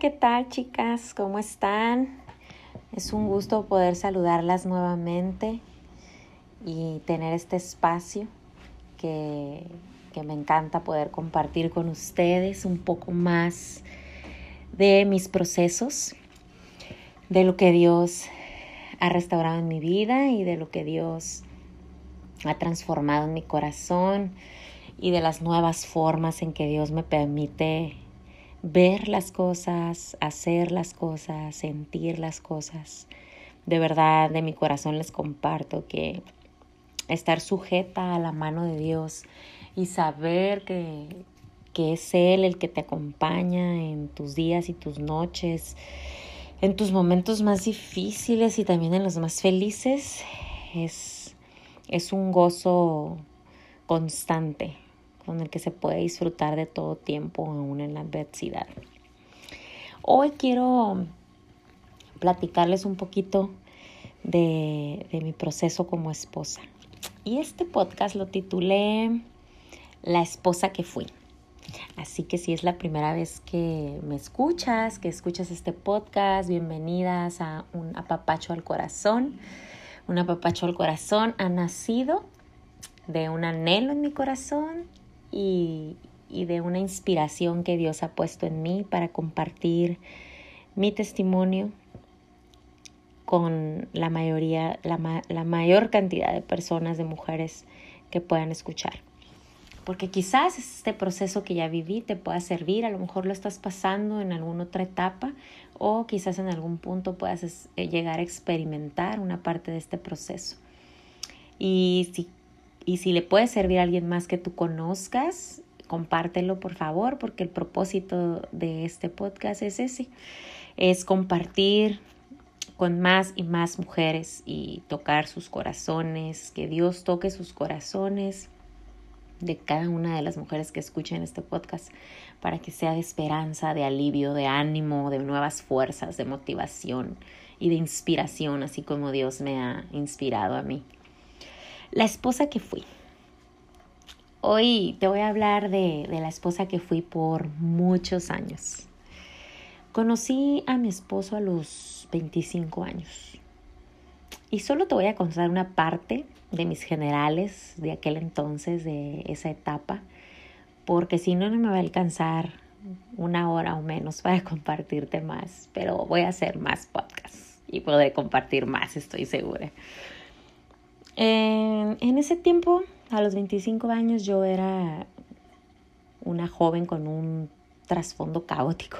¿qué tal chicas? ¿Cómo están? Es un gusto poder saludarlas nuevamente y tener este espacio que, que, me encanta poder compartir con ustedes un poco más de mis procesos, de lo que Dios ha restaurado en mi vida y de lo que Dios ha transformado en mi corazón y de las nuevas formas en que Dios me permite ver las cosas, hacer las cosas, sentir las cosas. De verdad, de mi corazón les comparto que estar sujeta a la mano de Dios y saber que, que es Él el que te acompaña en tus días y tus noches, en tus momentos más difíciles y también en los más felices, es, es un gozo constante con el que se puede disfrutar de todo tiempo, aún en la adversidad. Hoy quiero platicarles un poquito de, mi proceso como esposa. Y este podcast lo titulé La esposa que fui. Así que si es la primera vez que me escuchas, que escuchas este podcast, bienvenidas a un apapacho al corazón. Un apapacho al corazón ha nacido de un anhelo en mi corazón y, de una inspiración que Dios ha puesto en mí para compartir mi testimonio con la mayoría, la, la, mayor cantidad de personas, de mujeres que puedan escuchar. Porque quizás este proceso que ya viví te pueda servir, a lo mejor lo estás pasando en alguna otra etapa o quizás en algún punto puedas eh, llegar a experimentar una parte de este proceso. Y si y si le puede servir a alguien más que tú conozcas, compártelo por favor, porque el propósito de este podcast es ese, es compartir con más y más mujeres y tocar sus corazones, que Dios toque sus corazones de cada una de las mujeres que escuchen este podcast para que sea de esperanza, de alivio, de ánimo, de nuevas fuerzas, de motivación y de inspiración, así como Dios me ha inspirado a mí. La esposa que fui. Hoy te voy a hablar de, la esposa que fui por muchos años. Conocí a mi esposo a los 25 años. Y solo te voy a contar una parte de mis generales de aquel entonces, de esa etapa, porque si no, no me va a alcanzar una hora o menos para compartirte más, pero voy a hacer más podcasts y poder compartir más, estoy segura. En, ese tiempo, a los 25 años, yo era una joven con un trasfondo caótico.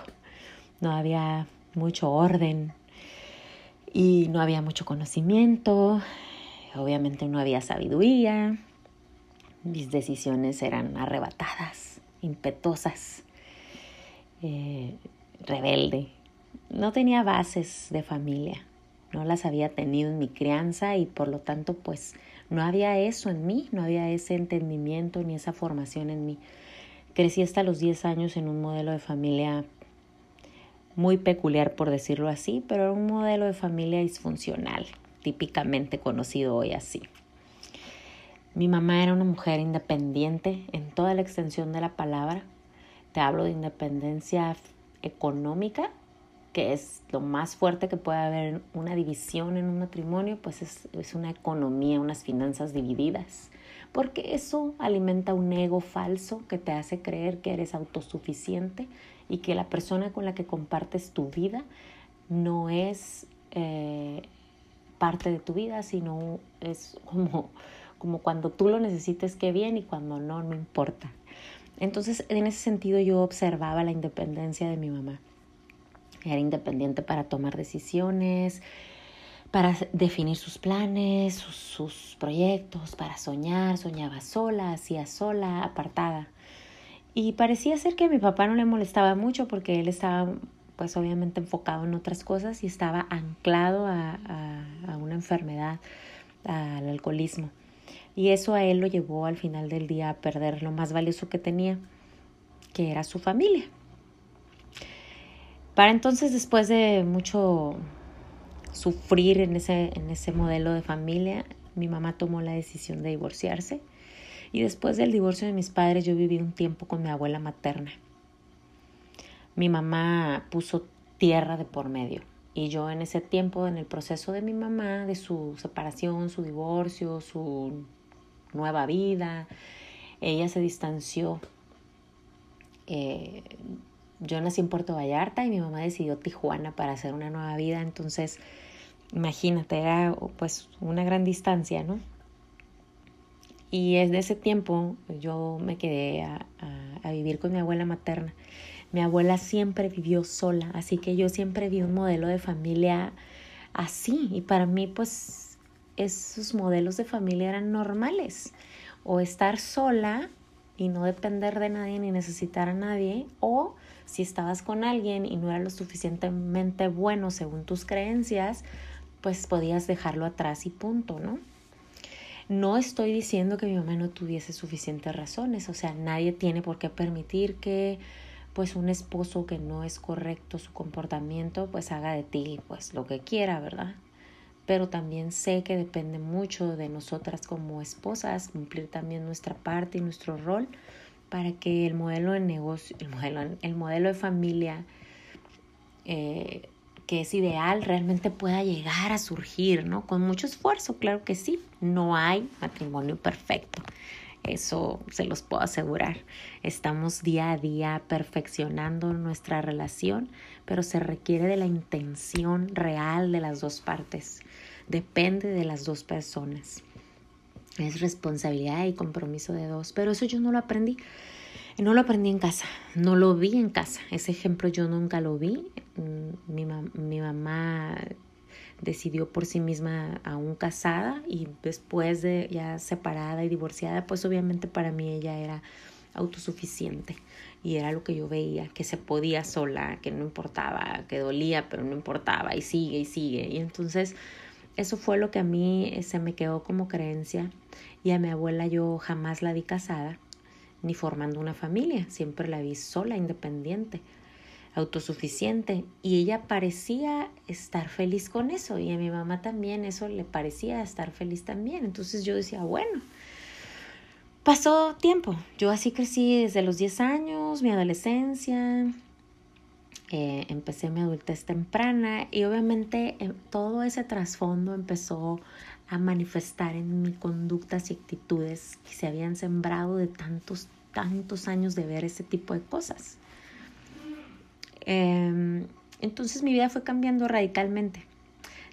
No había mucho orden y no había mucho conocimiento. Obviamente no había sabiduría. Mis decisiones eran arrebatadas, impetuosas, eh, rebelde. No tenía bases de familia no las había tenido en mi crianza y por lo tanto pues no había eso en mí, no había ese entendimiento ni esa formación en mí. Crecí hasta los 10 años en un modelo de familia muy peculiar por decirlo así, pero era un modelo de familia disfuncional, típicamente conocido hoy así. Mi mamá era una mujer independiente en toda la extensión de la palabra. Te hablo de independencia económica que es lo más fuerte que puede haber una división en un matrimonio, pues es, es, una economía, unas finanzas divididas, porque eso alimenta un ego falso que te hace creer que eres autosuficiente y que la persona con la que compartes tu vida no es eh, parte de tu vida, sino es como, como cuando tú lo necesites, que bien, y cuando no, no importa. Entonces, en ese sentido yo observaba la independencia de mi mamá era independiente para tomar decisiones, para definir sus planes, sus, proyectos, para soñar, soñaba sola, hacía sola, apartada. Y parecía ser que a mi papá no le molestaba mucho porque él estaba pues obviamente enfocado en otras cosas y estaba anclado a, a una enfermedad, al alcoholismo. Y eso a él lo llevó al final del día a perder lo más valioso que tenía, que era su familia. Para entonces, después de mucho sufrir en ese, en ese modelo de familia, mi mamá tomó la decisión de divorciarse. Y después del divorcio de mis padres, yo viví un tiempo con mi abuela materna. mi mamá puso tierra de por medio. Y yo en ese tiempo, en el proceso de mi mamá, de su separación, su divorcio, su nueva vida, ella se distanció. Eh, yo nací en Puerto Vallarta y mi mamá decidió Tijuana para hacer una nueva vida, entonces imagínate, era pues una gran distancia, ¿no? Y desde ese tiempo yo me quedé a, a, vivir con mi abuela materna. Mi abuela siempre vivió sola, así que yo siempre vi un modelo de familia así. Y para mí, pues, esos modelos de familia eran normales. O estar sola y no depender de nadie ni necesitar a nadie, o si estabas con alguien y no era lo suficientemente bueno según tus creencias, pues podías dejarlo atrás y punto, ¿no? No estoy diciendo que mi mamá no tuviese suficientes razones, o sea, nadie tiene por qué permitir que pues un esposo que no es correcto su comportamiento, pues haga de ti pues lo que quiera, ¿verdad? Pero también sé que depende mucho de nosotras como esposas cumplir también nuestra parte y nuestro rol para que el modelo de negocio, el modelo, el modelo de familia eh, que es ideal realmente pueda llegar a surgir, ¿no? Con mucho esfuerzo, claro que sí. No hay matrimonio perfecto. Eso se los puedo asegurar. Estamos día a día perfeccionando nuestra relación, pero se requiere de la intención real de las dos partes. Depende de las dos personas. Es responsabilidad y compromiso de dos, pero eso yo no lo aprendí. No lo aprendí en casa, no lo vi en casa. Ese ejemplo yo nunca lo vi. Mm, mi, mi mamá decidió por sí misma aún casada y después de ya separada y divorciada, pues obviamente para mí ella era autosuficiente y era lo que yo veía, que se podía sola, que no importaba, que dolía, pero no importaba y sigue y sigue. Y entonces eso fue lo que a mí se me quedó como creencia y a mi abuela yo jamás la vi casada ni formando una familia, siempre la vi sola, independiente, autosuficiente y ella parecía estar feliz con eso y a mi mamá también eso le parecía estar feliz también. Entonces yo decía, bueno, pasó tiempo, yo así crecí desde los 10 años, mi adolescencia, eh, empecé mi adultez temprana y obviamente eh, todo ese trasfondo empezó a manifestar en mi conductas y actitudes que se habían sembrado de tantos, tantos años de ver ese tipo de cosas. Em, entonces mi vida fue cambiando radicalmente.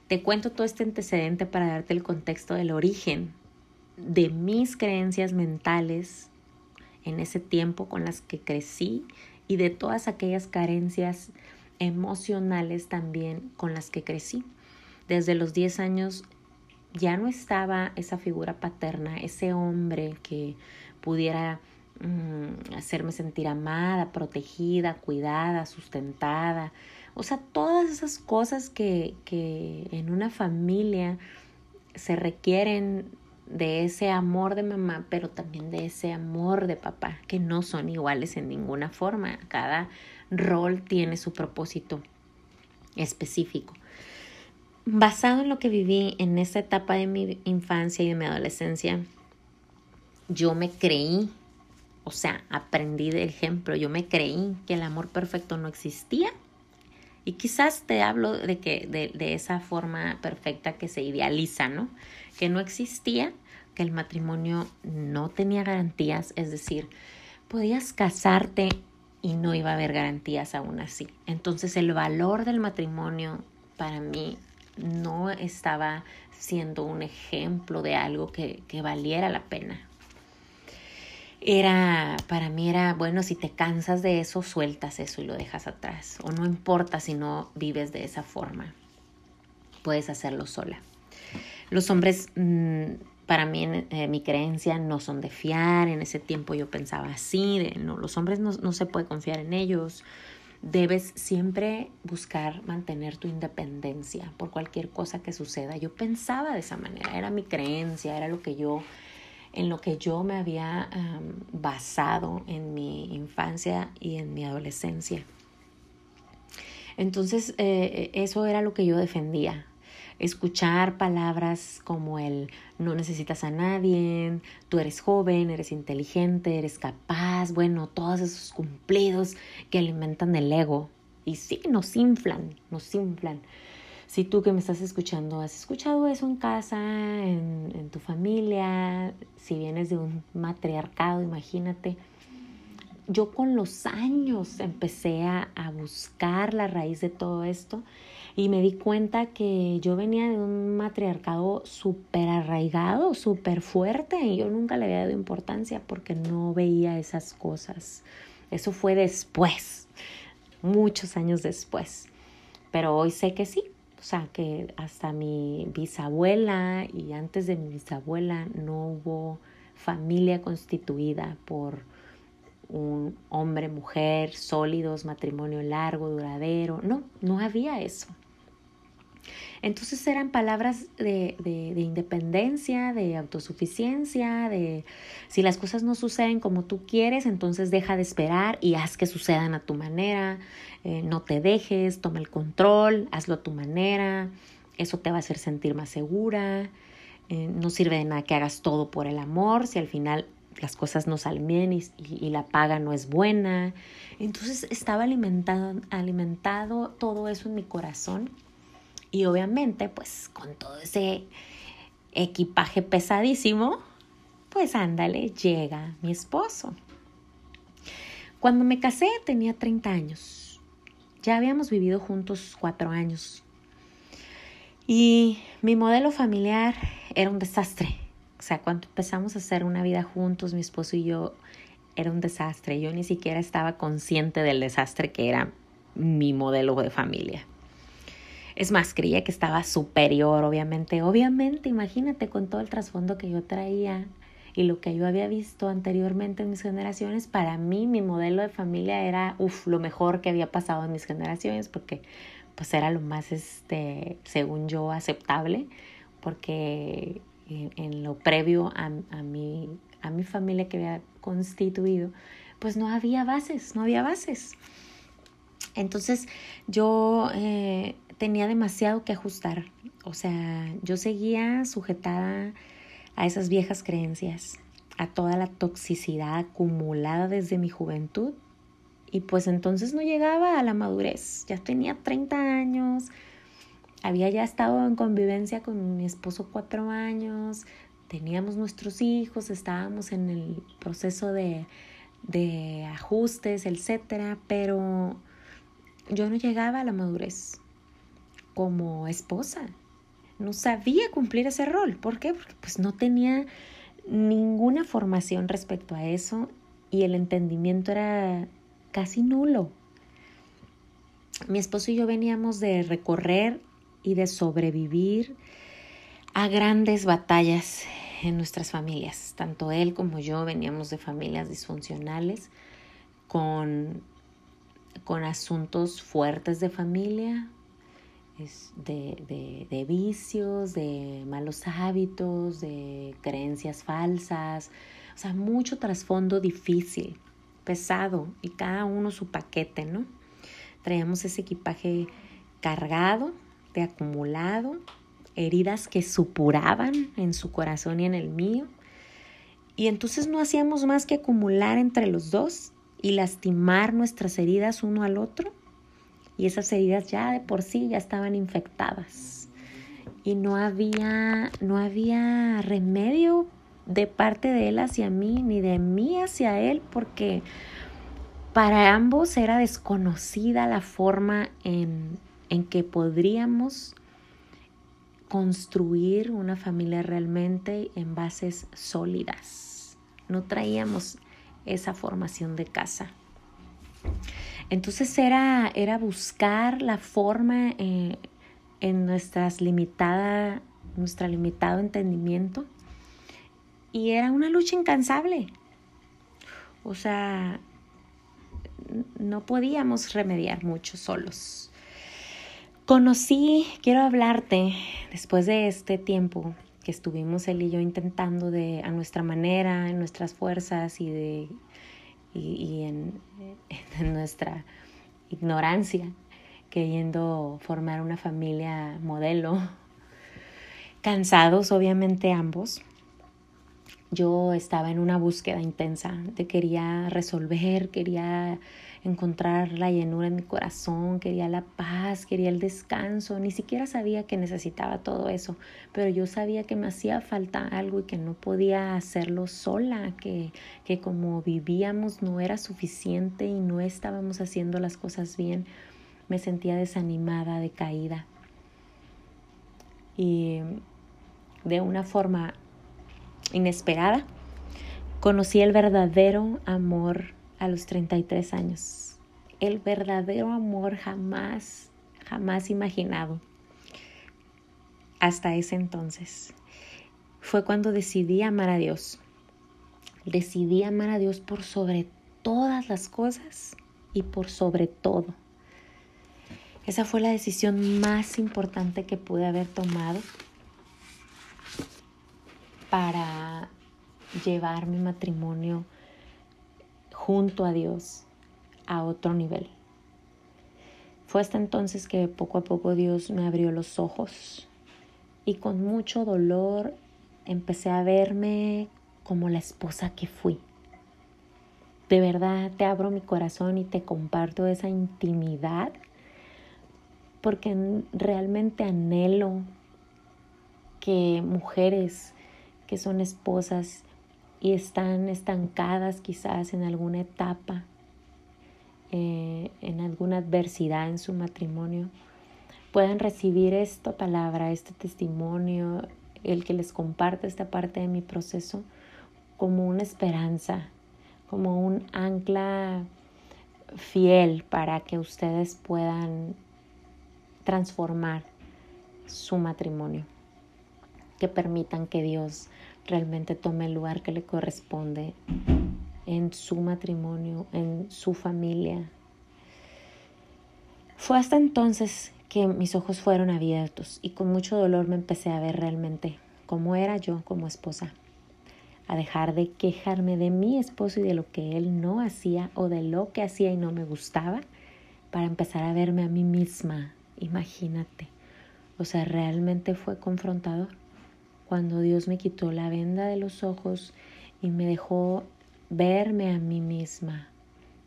Te cuento todo este antecedente para darte el contexto del origen de mis creencias mentales en ese tiempo con las que crecí y de todas aquellas carencias emocionales también con las que crecí. Desde los 10 años ya no estaba esa figura paterna, ese hombre que pudiera mm, hacerme sentir amada, protegida, cuidada, sustentada. O sea, todas esas cosas que, que en una familia se requieren de ese amor de mamá, pero también de ese amor de papá, que no son iguales en ninguna forma. Cada rol tiene su propósito específico basado en lo que viví en esa etapa de mi infancia y de mi adolescencia, yo me creí, o sea, aprendí del ejemplo, yo me creí que el amor perfecto no existía. Y quizás te hablo de que de, de esa forma perfecta que se idealiza, ¿no? Que no existía, que el matrimonio no tenía garantías, es decir, podías casarte y no iba a haber garantías aún así. Entonces el valor del matrimonio para mí no estaba siendo un ejemplo de algo que, que valiera la pena. Era, para mí era, bueno, si te cansas de eso, sueltas eso y lo dejas atrás. O no importa si no vives de esa forma. Puedes hacerlo sola. Los hombres, mm, para mí, eh, mi creencia, no son de fiar. En ese tiempo yo pensaba así, los hombres no, no se puede confiar en ellos debes siempre buscar mantener tu independencia por cualquier cosa que suceda. Yo pensaba de esa manera, era mi creencia, era lo que yo en lo que yo me había basado en mi infancia y en mi adolescencia. Entonces, eh, eso era lo que yo defendía. Escuchar palabras como el no necesitas a nadie, tú eres joven, eres inteligente, eres capaz bueno, todos esos cumplidos que alimentan el ego. Y sí, nos inflan, nos inflan. Si tú que me estás escuchando has escuchado eso en casa, en, en tu familia, si vienes de un matriarcado, imagínate. Yo con los años empecé a, a buscar la raíz de todo esto y me di cuenta que yo venía de un matriarcado súper arraigado, súper fuerte y yo nunca le había dado importancia porque no veía esas cosas. Eso fue después, muchos años después. Pero hoy sé que sí, o sea, que hasta mi bisabuela y antes de mi bisabuela no hubo familia constituida por un hombre, mujer, sólidos, matrimonio largo, duradero. No, no había eso. Entonces eran palabras de, de, independencia, de autosuficiencia, de si las cosas no suceden como tú quieres, entonces deja de esperar y haz que sucedan a tu manera, eh, no te dejes, toma el control, hazlo a tu manera, eso te va a hacer sentir más segura, eh, no sirve de nada que hagas todo por el amor si al final las cosas no salen bien y, y, la paga no es buena. Entonces estaba alimentado, alimentado todo eso en mi corazón y obviamente, pues con todo ese equipaje pesadísimo, pues ándale, llega mi esposo. Cuando me casé tenía 30 años. Ya habíamos vivido juntos cuatro años. Y mi modelo familiar era un desastre. O sea, cuando empezamos a hacer una vida juntos, mi esposo y yo, era un desastre. Yo ni siquiera estaba consciente del desastre que era mi modelo de familia. Es más, creía que estaba superior, obviamente. Obviamente, imagínate con todo el trasfondo que yo traía y lo que yo había visto anteriormente en mis generaciones, para mí mi modelo de familia era, uff, lo mejor que había pasado en mis generaciones, porque pues era lo más, este, según yo, aceptable, porque en, lo previo a, a, mi, a mi familia que había constituido, pues no había bases, no había bases. Entonces yo eh, tenía demasiado que ajustar. O sea, yo seguía sujetada a esas viejas creencias, a toda la toxicidad acumulada desde mi juventud. Y pues entonces no llegaba a la madurez. Ya tenía 30 años, había ya estado en convivencia con mi esposo cuatro años, teníamos nuestros hijos, estábamos en el proceso de, de ajustes, etcétera, pero yo no llegaba a la madurez como esposa. No sabía cumplir ese rol. ¿Por qué? Porque pues no tenía ninguna formación respecto a eso y el entendimiento era casi nulo. Mi esposo y yo veníamos de recorrer y de sobrevivir a grandes batallas en nuestras familias. Tanto él como yo veníamos de familias disfuncionales con, con asuntos fuertes de familia, de, de, vicios, de malos hábitos, de creencias falsas, o sea, mucho trasfondo difícil, pesado y cada uno su paquete, ¿no? Traíamos ese equipaje cargado, de acumulado, heridas que supuraban en su corazón y en el mío. Y entonces no hacíamos más que acumular entre los dos y lastimar nuestras heridas uno al otro y esas heridas ya de por sí ya estaban infectadas y no había no había remedio de parte de él hacia mí ni de mí hacia él porque para ambos era desconocida la forma en, en que podríamos construir una familia realmente en bases sólidas. No traíamos esa formación de casa. Entonces era, era buscar la forma eh, en nuestras limitada, nuestro limitado entendimiento y era una lucha incansable. O sea, no podíamos remediar mucho solos. Conocí, quiero hablarte, después de este tiempo que estuvimos él y yo intentando de a nuestra manera, en nuestras fuerzas y de y, en, nuestra ignorancia, queriendo formar una familia modelo, cansados obviamente ambos. Yo estaba en una búsqueda intensa, de quería resolver, quería encontrar la llenura en mi corazón, quería la paz, quería el descanso, ni siquiera sabía que necesitaba todo eso, pero yo sabía que me hacía falta algo y que no podía hacerlo sola, que, que como vivíamos no era suficiente y no estábamos haciendo las cosas bien, me sentía desanimada, decaída. Y de una forma inesperada, conocí el verdadero amor a los 33 años. El verdadero amor jamás, jamás imaginado. Hasta ese entonces. Fue cuando decidí amar a Dios. Decidí amar a Dios por sobre todas las cosas y por sobre todo. Esa fue la decisión más importante que pude haber tomado para llevar mi matrimonio junto a Dios a otro nivel. Fue hasta entonces que poco a poco Dios me abrió los ojos y con mucho dolor empecé a verme como la esposa que fui. De verdad te abro mi corazón y te comparto esa intimidad porque realmente anhelo que mujeres que son esposas y están estancadas quizás en alguna etapa, eh, en alguna adversidad en su matrimonio, puedan recibir esta palabra, este testimonio, el que les comparte esta parte de mi proceso como una esperanza, como un ancla fiel para que ustedes puedan transformar su matrimonio, que permitan que Dios realmente tome el lugar que le corresponde en su matrimonio, en su familia. Fue hasta entonces que mis ojos fueron abiertos y con mucho dolor me empecé a ver realmente cómo era yo como esposa, a dejar de quejarme de mi esposo y de lo que él no hacía o de lo que hacía y no me gustaba, para empezar a verme a mí misma, imagínate. O sea, realmente fue confrontador cuando Dios me quitó la venda de los ojos y me dejó verme a mí misma.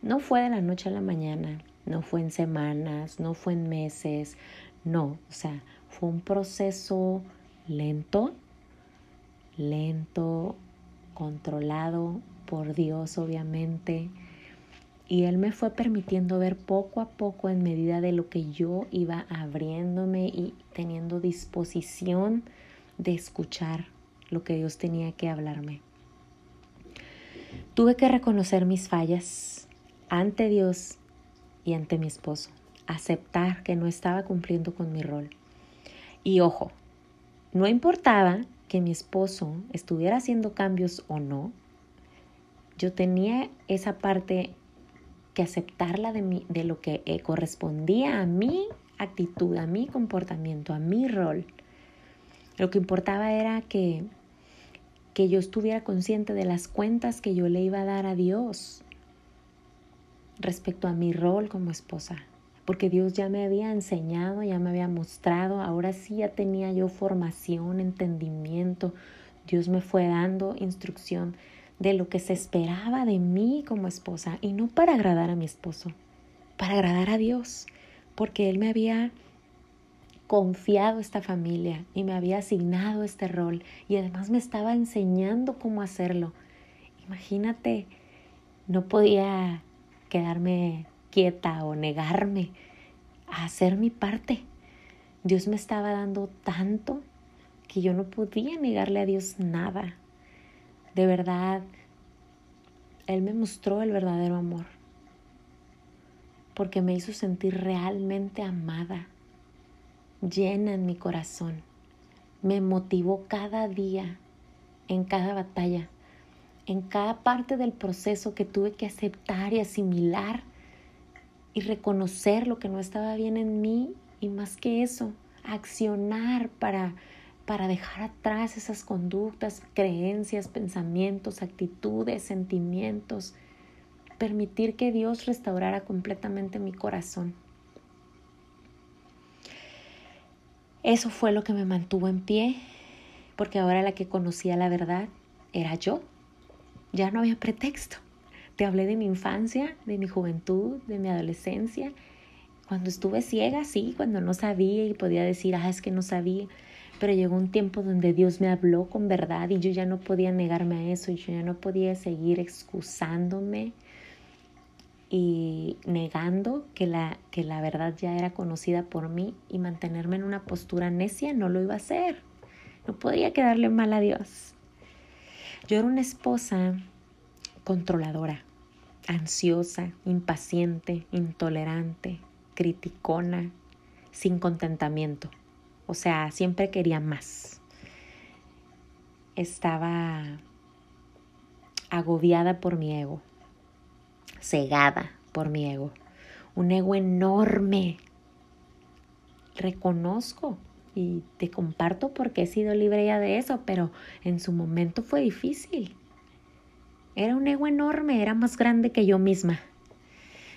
No fue de la noche a la mañana, no fue en semanas, no fue en meses, no, o sea, fue un proceso lento, lento, controlado por Dios obviamente. Y Él me fue permitiendo ver poco a poco en medida de lo que yo iba abriéndome y teniendo disposición de escuchar lo que Dios tenía que hablarme. Tuve que reconocer mis fallas ante Dios y ante mi esposo, aceptar que no estaba cumpliendo con mi rol. Y ojo, no importaba que mi esposo estuviera haciendo cambios o no, yo tenía esa parte que aceptarla de, de lo que eh, correspondía a mi actitud, a mi comportamiento, a mi rol. Lo que importaba era que, que yo estuviera consciente de las cuentas que yo le iba a dar a Dios respecto a mi rol como esposa. Porque Dios ya me había enseñado, ya me había mostrado, ahora sí ya tenía yo formación, entendimiento. Dios me fue dando instrucción de lo que se esperaba de mí como esposa y no para agradar a mi esposo, para agradar a Dios, porque Él me había confiado esta familia y me había asignado este rol y además me estaba enseñando cómo hacerlo. Imagínate, no podía quedarme quieta o negarme a hacer mi parte. Dios me estaba dando tanto que yo no podía negarle a Dios nada. De verdad, Él me mostró el verdadero amor porque me hizo sentir realmente amada llena en mi corazón. Me motivó cada día, en cada batalla, en cada parte del proceso que tuve que aceptar y asimilar y reconocer lo que no estaba bien en mí y más que eso, accionar para para dejar atrás esas conductas, creencias, pensamientos, actitudes, sentimientos, permitir que Dios restaurara completamente mi corazón. Eso fue lo que me mantuvo en pie, porque ahora la que conocía la verdad era yo. Ya no había pretexto. Te hablé de mi infancia, de mi juventud, de mi adolescencia. Cuando estuve ciega, sí, cuando no sabía y podía decir, ah, es que no sabía. Pero llegó un tiempo donde Dios me habló con verdad y yo ya no podía negarme a eso, yo ya no podía seguir excusándome y negando que la, que la verdad ya era conocida por mí y mantenerme en una postura necia no lo iba a hacer. No podía quedarle mal a Dios. Yo era una esposa controladora, ansiosa, impaciente, intolerante, criticona, sin contentamiento. O sea, siempre quería más. Estaba agobiada por mi ego, cegada por mi ego, un ego enorme. Reconozco y te comparto porque he sido libre ya de eso, pero en su momento fue difícil. Era un ego enorme, era más grande que yo misma.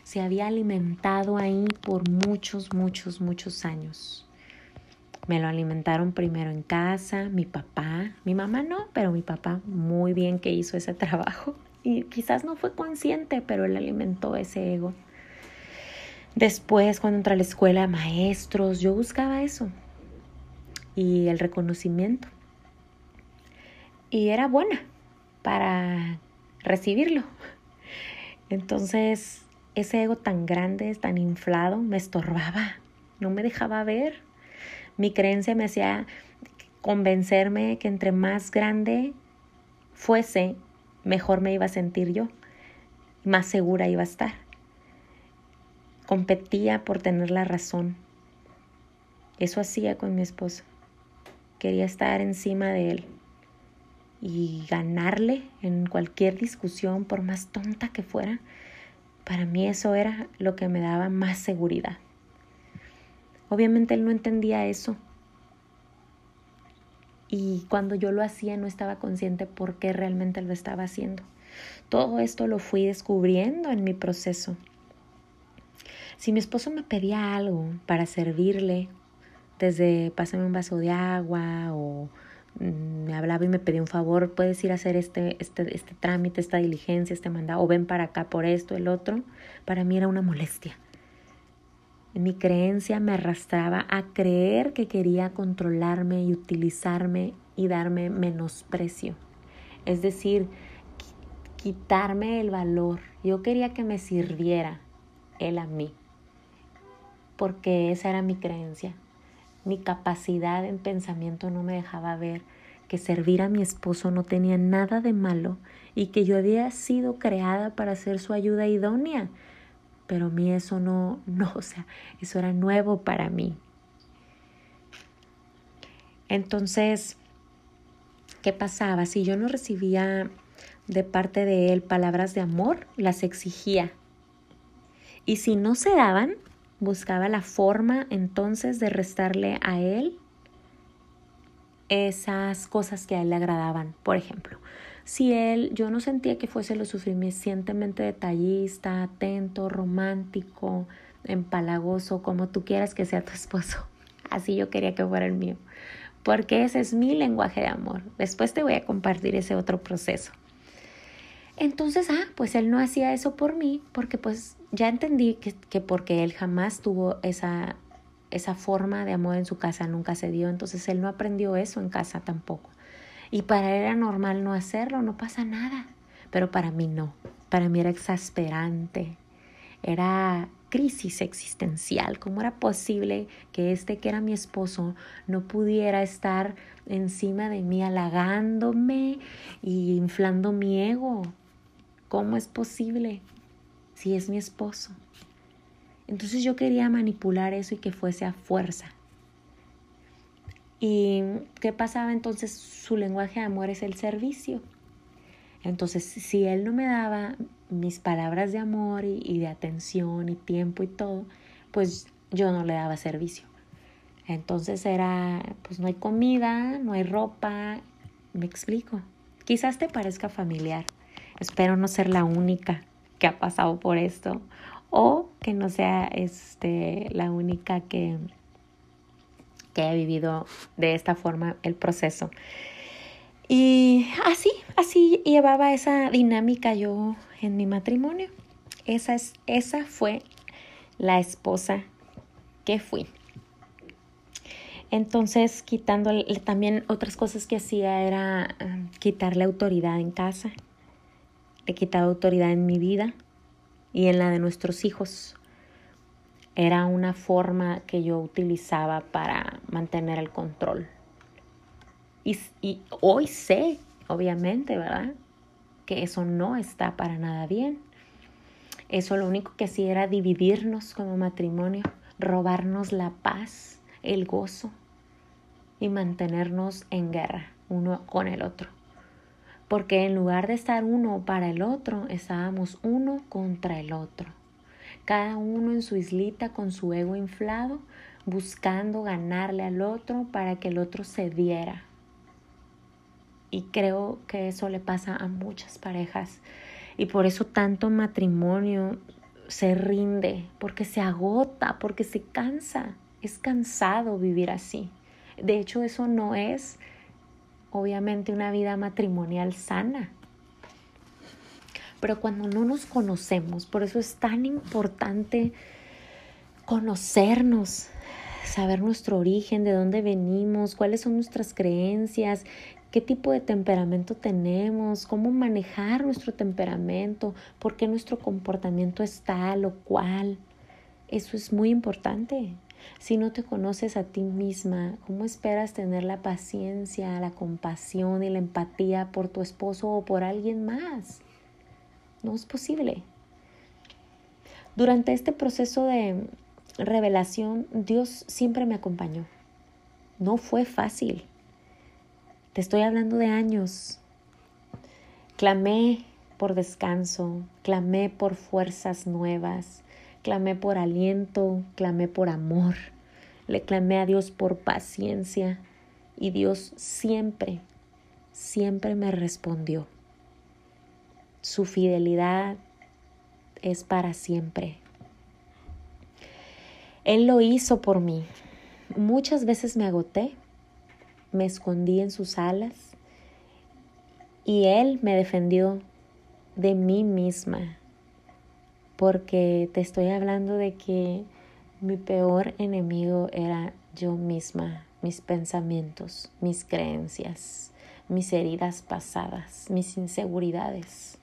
Se había alimentado ahí por muchos, muchos, muchos años. Me lo alimentaron primero en casa, mi papá, mi mamá no, pero mi papá muy bien que hizo ese trabajo y quizás no fue consciente, pero él alimentó ese ego. Después, cuando entré a la escuela, maestros, yo buscaba eso y el reconocimiento. Y era buena para recibirlo. Entonces, ese ego tan grande, tan inflado, me estorbaba, no me dejaba ver mi creencia me hacía convencerme que entre más grande fuese, mejor me iba a sentir yo, más segura iba a estar. Competía por tener la razón. Eso hacía con mi esposo. Quería estar encima de él y ganarle en cualquier discusión, por más tonta que fuera. Para mí eso era lo que me daba más seguridad. Obviamente él no entendía eso. Y cuando yo lo hacía no estaba consciente por qué realmente lo estaba haciendo. Todo esto lo fui descubriendo en mi proceso. Si mi esposo me pedía algo para servirle, desde pásame un vaso de agua o mm, me hablaba y me pedía un favor, puedes ir a hacer este, este, este trámite, esta diligencia, este mandado, o ven para acá por esto, el otro, para mí era una molestia. Mi creencia me arrastraba a creer que quería controlarme y utilizarme y darme menosprecio. Es decir, quitarme el valor. Yo quería que me sirviera él a mí, porque esa era mi creencia. Mi capacidad en pensamiento no me dejaba ver que servir a mi esposo no tenía nada de malo y que yo había sido creada para ser su ayuda idónea pero a mí eso no, no, o sea, eso era nuevo para mí. Entonces, ¿qué pasaba? Si yo no recibía de parte de él palabras de amor, las exigía. Y si no se daban, buscaba la forma entonces de restarle a él esas cosas que a él le agradaban. Por ejemplo, si él, yo no sentía que fuese lo suficientemente detallista, atento, romántico, empalagoso, como tú quieras que sea tu esposo. Así yo quería que fuera el mío. Porque ese es mi lenguaje de amor. Después te voy a compartir ese otro proceso. Entonces, ah, pues él no hacía eso por mí, porque pues ya entendí que, que porque él jamás tuvo esa, esa forma de amor en su casa, nunca se dio. Entonces él no aprendió eso en casa tampoco. Y para él era normal no hacerlo, no pasa nada. Pero para mí no. Para mí era exasperante. Era crisis existencial. ¿Cómo era posible que este que era mi esposo no pudiera estar encima de mí halagándome y inflando mi ego? ¿Cómo es posible si es mi esposo? Entonces yo quería manipular eso y que fuese a fuerza. ¿Y qué pasaba entonces? Su lenguaje de amor es el servicio. Entonces, si él no me daba mis palabras de amor y, de atención y tiempo y todo, pues yo no le daba servicio. Entonces era, pues no hay comida, no hay ropa, me explico. Quizás te parezca familiar. Espero no ser la única que ha pasado por esto o que no sea este, la única que, que he vivido de esta forma el proceso. Y así, así llevaba esa dinámica yo en mi matrimonio. Esa, es, esa fue la esposa que fui. Entonces, quitando también otras cosas que hacía era um, quitarle autoridad en casa. He quitado autoridad en mi vida y en la de nuestros hijos. Era una forma que yo utilizaba para mantener el control. Y, hoy sé, obviamente, ¿verdad? Que eso no está para nada bien. Eso lo único que hacía era dividirnos como matrimonio, robarnos la paz, el gozo y mantenernos en guerra uno con el otro. Porque en lugar de estar uno para el otro, estábamos uno contra el otro. Cada uno en su islita con su ego inflado, buscando ganarle al otro para que el otro se diera. Y creo que eso le pasa a muchas parejas. Y por eso tanto matrimonio se rinde, porque se agota, porque se cansa. Es cansado vivir así. De hecho, eso no es obviamente una vida matrimonial sana. Pero cuando no nos conocemos, por eso es tan importante conocernos, saber nuestro origen, de dónde venimos, cuáles son nuestras creencias, qué tipo de temperamento tenemos, cómo manejar nuestro temperamento, por qué nuestro comportamiento es tal o cual. Eso es muy importante. Si no te conoces a ti misma, ¿cómo esperas tener la paciencia, la compasión y la empatía por tu esposo o por alguien más? No es posible. Durante este proceso de revelación, Dios siempre me acompañó. No fue fácil. Te estoy hablando de años. Clamé por descanso, clamé por fuerzas nuevas, Clamé por aliento, clamé por amor, le clamé a Dios por paciencia y Dios siempre, siempre me respondió. Su fidelidad es para siempre. Él lo hizo por mí. Muchas veces me agoté, me escondí en sus alas y Él me defendió de mí misma porque te estoy hablando de que mi peor enemigo era yo misma, mis pensamientos, mis creencias, mis heridas pasadas, mis inseguridades.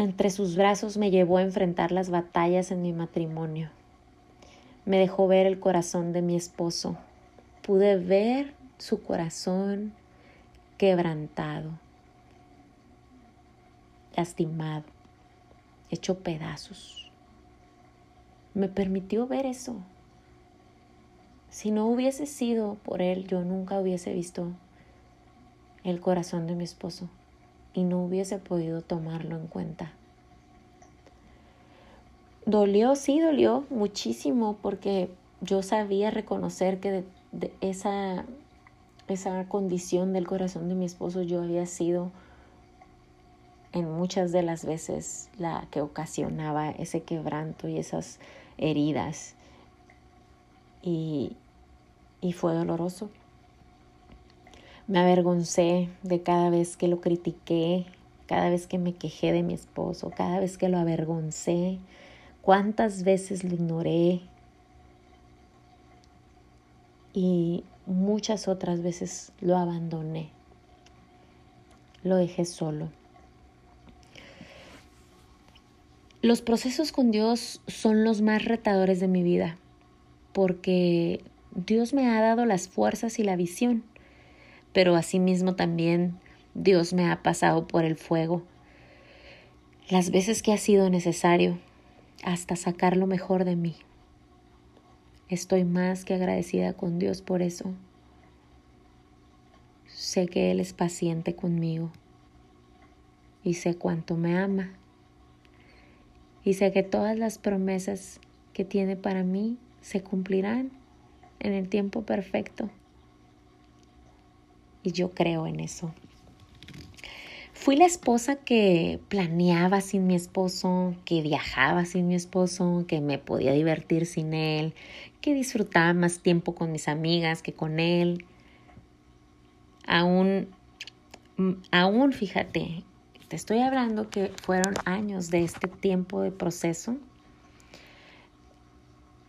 Entre sus brazos me llevó a enfrentar las batallas en mi matrimonio. Me dejó ver el corazón de mi esposo. Pude ver su corazón quebrantado, lastimado hecho pedazos. Me permitió ver eso. Si no hubiese sido por él, yo nunca hubiese visto el corazón de mi esposo y no hubiese podido tomarlo en cuenta. Dolió, sí, dolió muchísimo porque yo sabía reconocer que de, esa, esa condición del corazón de mi esposo yo había sido en muchas de las veces la que ocasionaba ese quebranto y esas heridas. Y, y fue doloroso. Me avergoncé de cada vez que lo critiqué, cada vez que me quejé de mi esposo, cada vez que lo avergoncé, cuántas veces lo ignoré y muchas otras veces lo abandoné, lo dejé solo. Los procesos con Dios son los más retadores de mi vida, porque Dios me ha dado las fuerzas y la visión, pero asimismo también Dios me ha pasado por el fuego las veces que ha sido necesario hasta sacar lo mejor de mí. Estoy más que agradecida con Dios por eso. Sé que Él es paciente conmigo y sé cuánto me ama y sé que todas las promesas que tiene para mí se cumplirán en el tiempo perfecto. Y yo creo en eso. Fui la esposa que planeaba sin mi esposo, que viajaba sin mi esposo, que me podía divertir sin él, que disfrutaba más tiempo con mis amigas que con él. Aún aún fíjate, te estoy hablando que fueron años de este tiempo de proceso.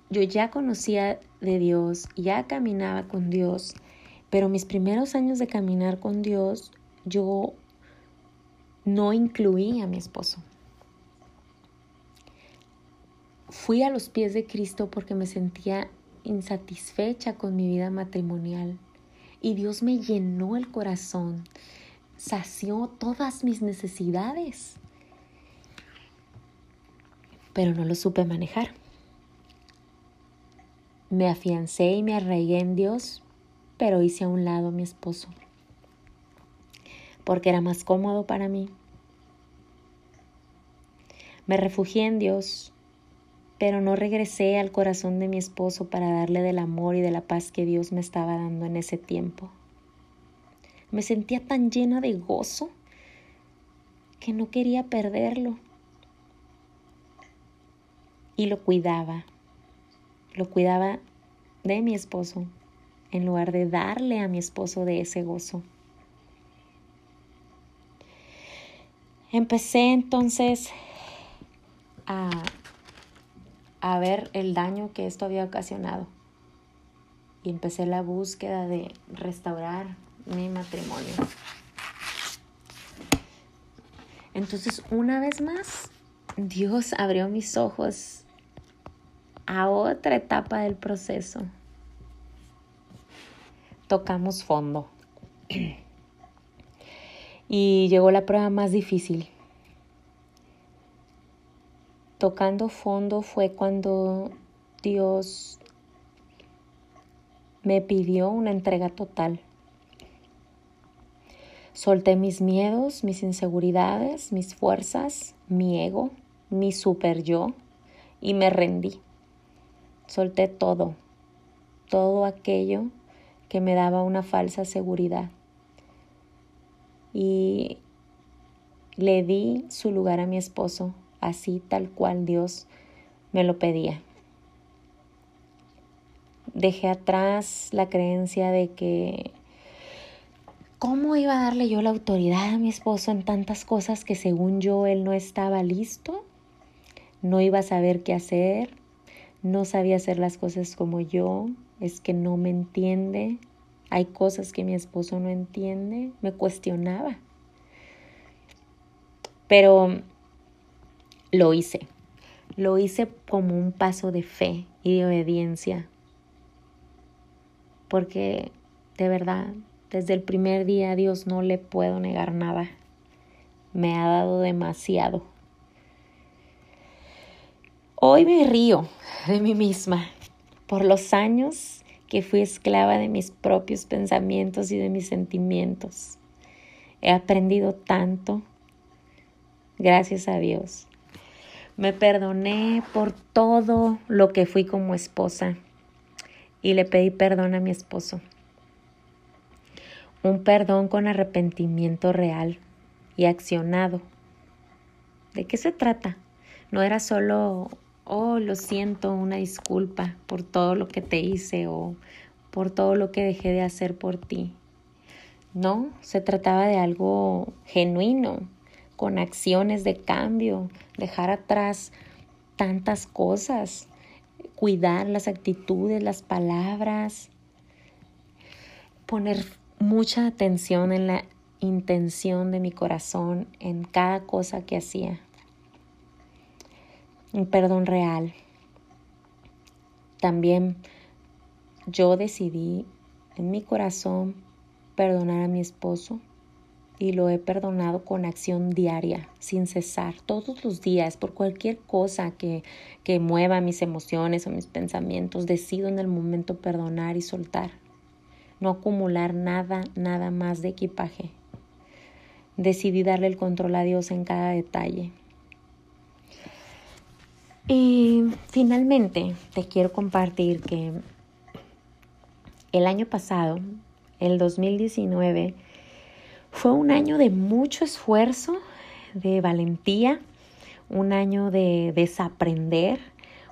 Yo ya conocía de Dios, ya caminaba con Dios, pero mis primeros años de caminar con Dios, yo no incluí a mi esposo. Fui a los pies de Cristo porque me sentía insatisfecha con mi vida matrimonial y Dios me llenó el corazón sació todas mis necesidades. Pero no lo supe manejar. Me afiancé y me arraigué en Dios, pero hice a un lado a mi esposo, porque era más cómodo para mí. Me refugié en Dios, pero no regresé al corazón de mi esposo para darle del amor y de la paz que Dios me estaba dando en ese tiempo. Me sentía tan llena de gozo que no quería perderlo. Y lo cuidaba. Lo cuidaba de mi esposo en lugar de darle a mi esposo de ese gozo. Empecé entonces a, a ver el daño que esto había ocasionado y empecé la búsqueda de restaurar mi matrimonio. Entonces, una vez más, Dios abrió mis ojos a otra etapa del proceso. Tocamos fondo. Y llegó la prueba más difícil. Tocando fondo fue cuando Dios me pidió una entrega total. Solté mis miedos, mis inseguridades, mis fuerzas, mi ego, mi super yo y me rendí. Solté todo, todo aquello que me daba una falsa seguridad. Y le di su lugar a mi esposo, así tal cual Dios me lo pedía. Dejé atrás la creencia de que ¿Cómo iba a darle yo la autoridad a mi esposo en tantas cosas que según yo él no estaba listo? No iba a saber qué hacer, no sabía hacer las cosas como yo, es que no me entiende, hay cosas que mi esposo no entiende, me cuestionaba. Pero lo hice, lo hice como un paso de fe y de obediencia, porque de verdad desde el primer día a Dios no le puedo negar nada. Me ha dado demasiado. Hoy me río de mí misma por los años que fui esclava de mis propios pensamientos y de mis sentimientos. He aprendido tanto, gracias a Dios. Me perdoné por todo lo que fui como esposa y le pedí perdón a mi esposo un perdón con arrepentimiento real y accionado. ¿De qué se trata? No era solo, oh, lo siento, una disculpa por todo lo que te hice o por todo lo que dejé de hacer por ti. No, se trataba de algo genuino, con acciones de cambio, dejar atrás tantas cosas, cuidar las actitudes, las palabras, poner mucha atención en la intención de mi corazón en cada cosa que hacía. Un perdón real. También yo decidí en mi corazón perdonar a mi esposo y lo he perdonado con acción diaria, sin cesar, todos los días, por cualquier cosa que, que mueva mis emociones o mis pensamientos, decido en el momento perdonar y soltar no acumular nada, nada más de equipaje. Decidí darle el control a Dios en cada detalle. Y finalmente te quiero compartir que el año pasado, el 2019, fue un año de mucho esfuerzo, de valentía, un año de desaprender,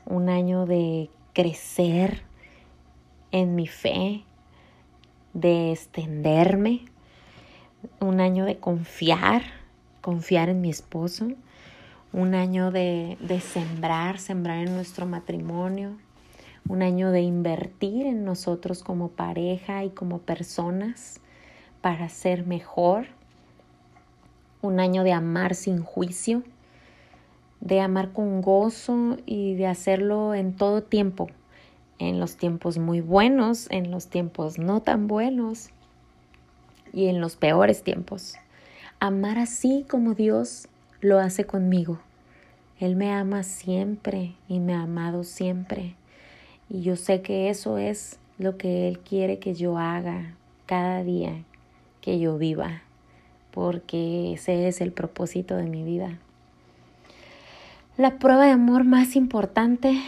un año de crecer en mi fe, de extenderme, un año de confiar, confiar en mi esposo, un año de, de sembrar, sembrar en nuestro matrimonio, un año de invertir en nosotros como pareja y como personas para ser mejor, un año de amar sin juicio, de amar con gozo y de hacerlo en todo tiempo, en los tiempos muy buenos, en los tiempos no tan buenos y en los peores tiempos. Amar así como Dios lo hace conmigo. Él me ama siempre y me ha amado siempre. Y yo sé que eso es lo que Él quiere que yo haga cada día que yo viva, porque ese es el propósito de mi vida. La prueba de amor más importante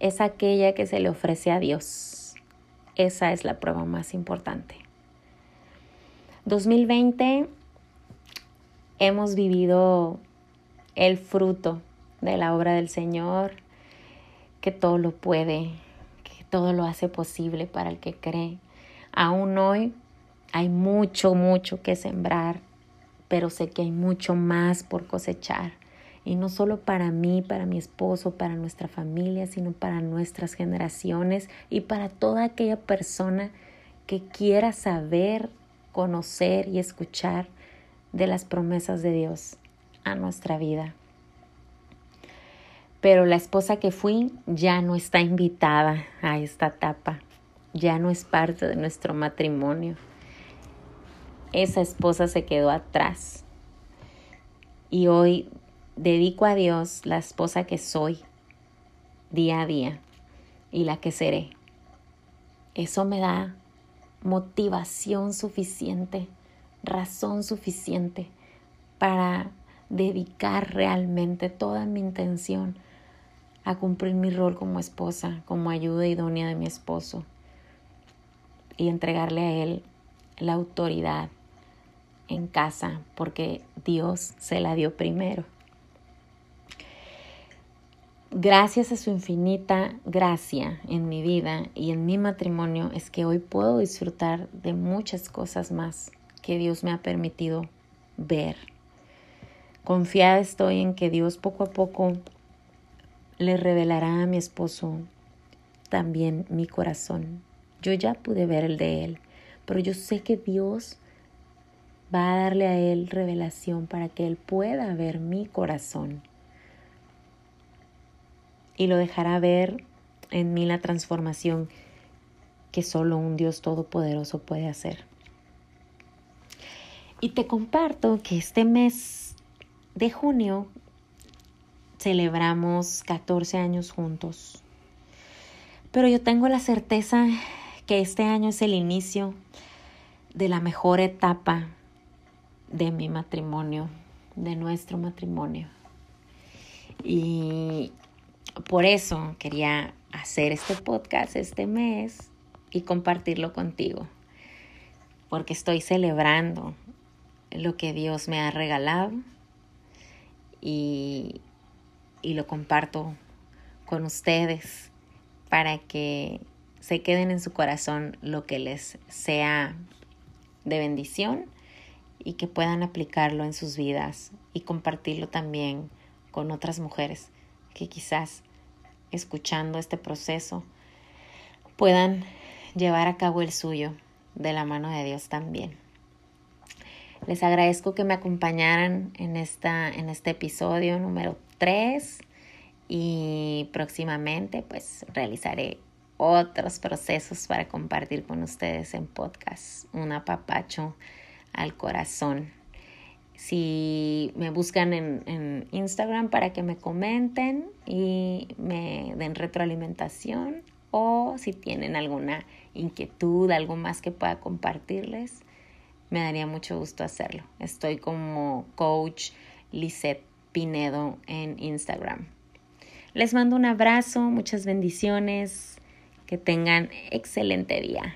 es aquella que se le ofrece a Dios. Esa es la prueba más importante. 2020 hemos vivido el fruto de la obra del Señor, que todo lo puede, que todo lo hace posible para el que cree. Aún hoy hay mucho, mucho que sembrar, pero sé que hay mucho más por cosechar. Y no solo para mí, para mi esposo, para nuestra familia, sino para nuestras generaciones y para toda aquella persona que quiera saber, conocer y escuchar de las promesas de Dios a nuestra vida. Pero la esposa que fui ya no está invitada a esta etapa, ya no es parte de nuestro matrimonio. Esa esposa se quedó atrás. Y hoy dedico a Dios la esposa que soy día a día y la que seré. Eso me da motivación suficiente, razón suficiente para dedicar realmente toda mi intención a cumplir mi rol como esposa, como ayuda idónea de mi esposo y entregarle a él la autoridad en casa porque Dios se la dio primero. Gracias a su infinita gracia en mi vida y en mi matrimonio es que hoy puedo disfrutar de muchas cosas más que Dios me ha permitido ver. Confiada estoy en que Dios poco a poco le revelará a mi esposo también mi corazón. Yo ya pude ver el de él, pero yo sé que Dios va a darle a él revelación para que él pueda ver mi corazón. Y lo dejará ver en mí la transformación que solo un Dios todopoderoso puede hacer. Y te comparto que este mes de junio celebramos 14 años juntos. Pero yo tengo la certeza que este año es el inicio de la mejor etapa de mi matrimonio, de nuestro matrimonio. Y por eso quería hacer este podcast este mes y compartirlo contigo, porque estoy celebrando lo que Dios me ha regalado y y lo comparto con ustedes para que se queden en su corazón lo que les sea de bendición y que puedan aplicarlo en sus vidas y compartirlo también con otras mujeres que quizás escuchando este proceso puedan llevar a cabo el suyo de la mano de Dios también. Les agradezco que me acompañaran en, esta, en este episodio número 3 y próximamente pues realizaré otros procesos para compartir con ustedes en podcast. Un apapacho al corazón. Si me buscan en, en, Instagram para que me comenten y me den retroalimentación o si tienen alguna inquietud, algo más que pueda compartirles, me daría mucho gusto hacerlo. Estoy como coach Lisette Pinedo en Instagram. Les mando un abrazo, muchas bendiciones, que tengan excelente día.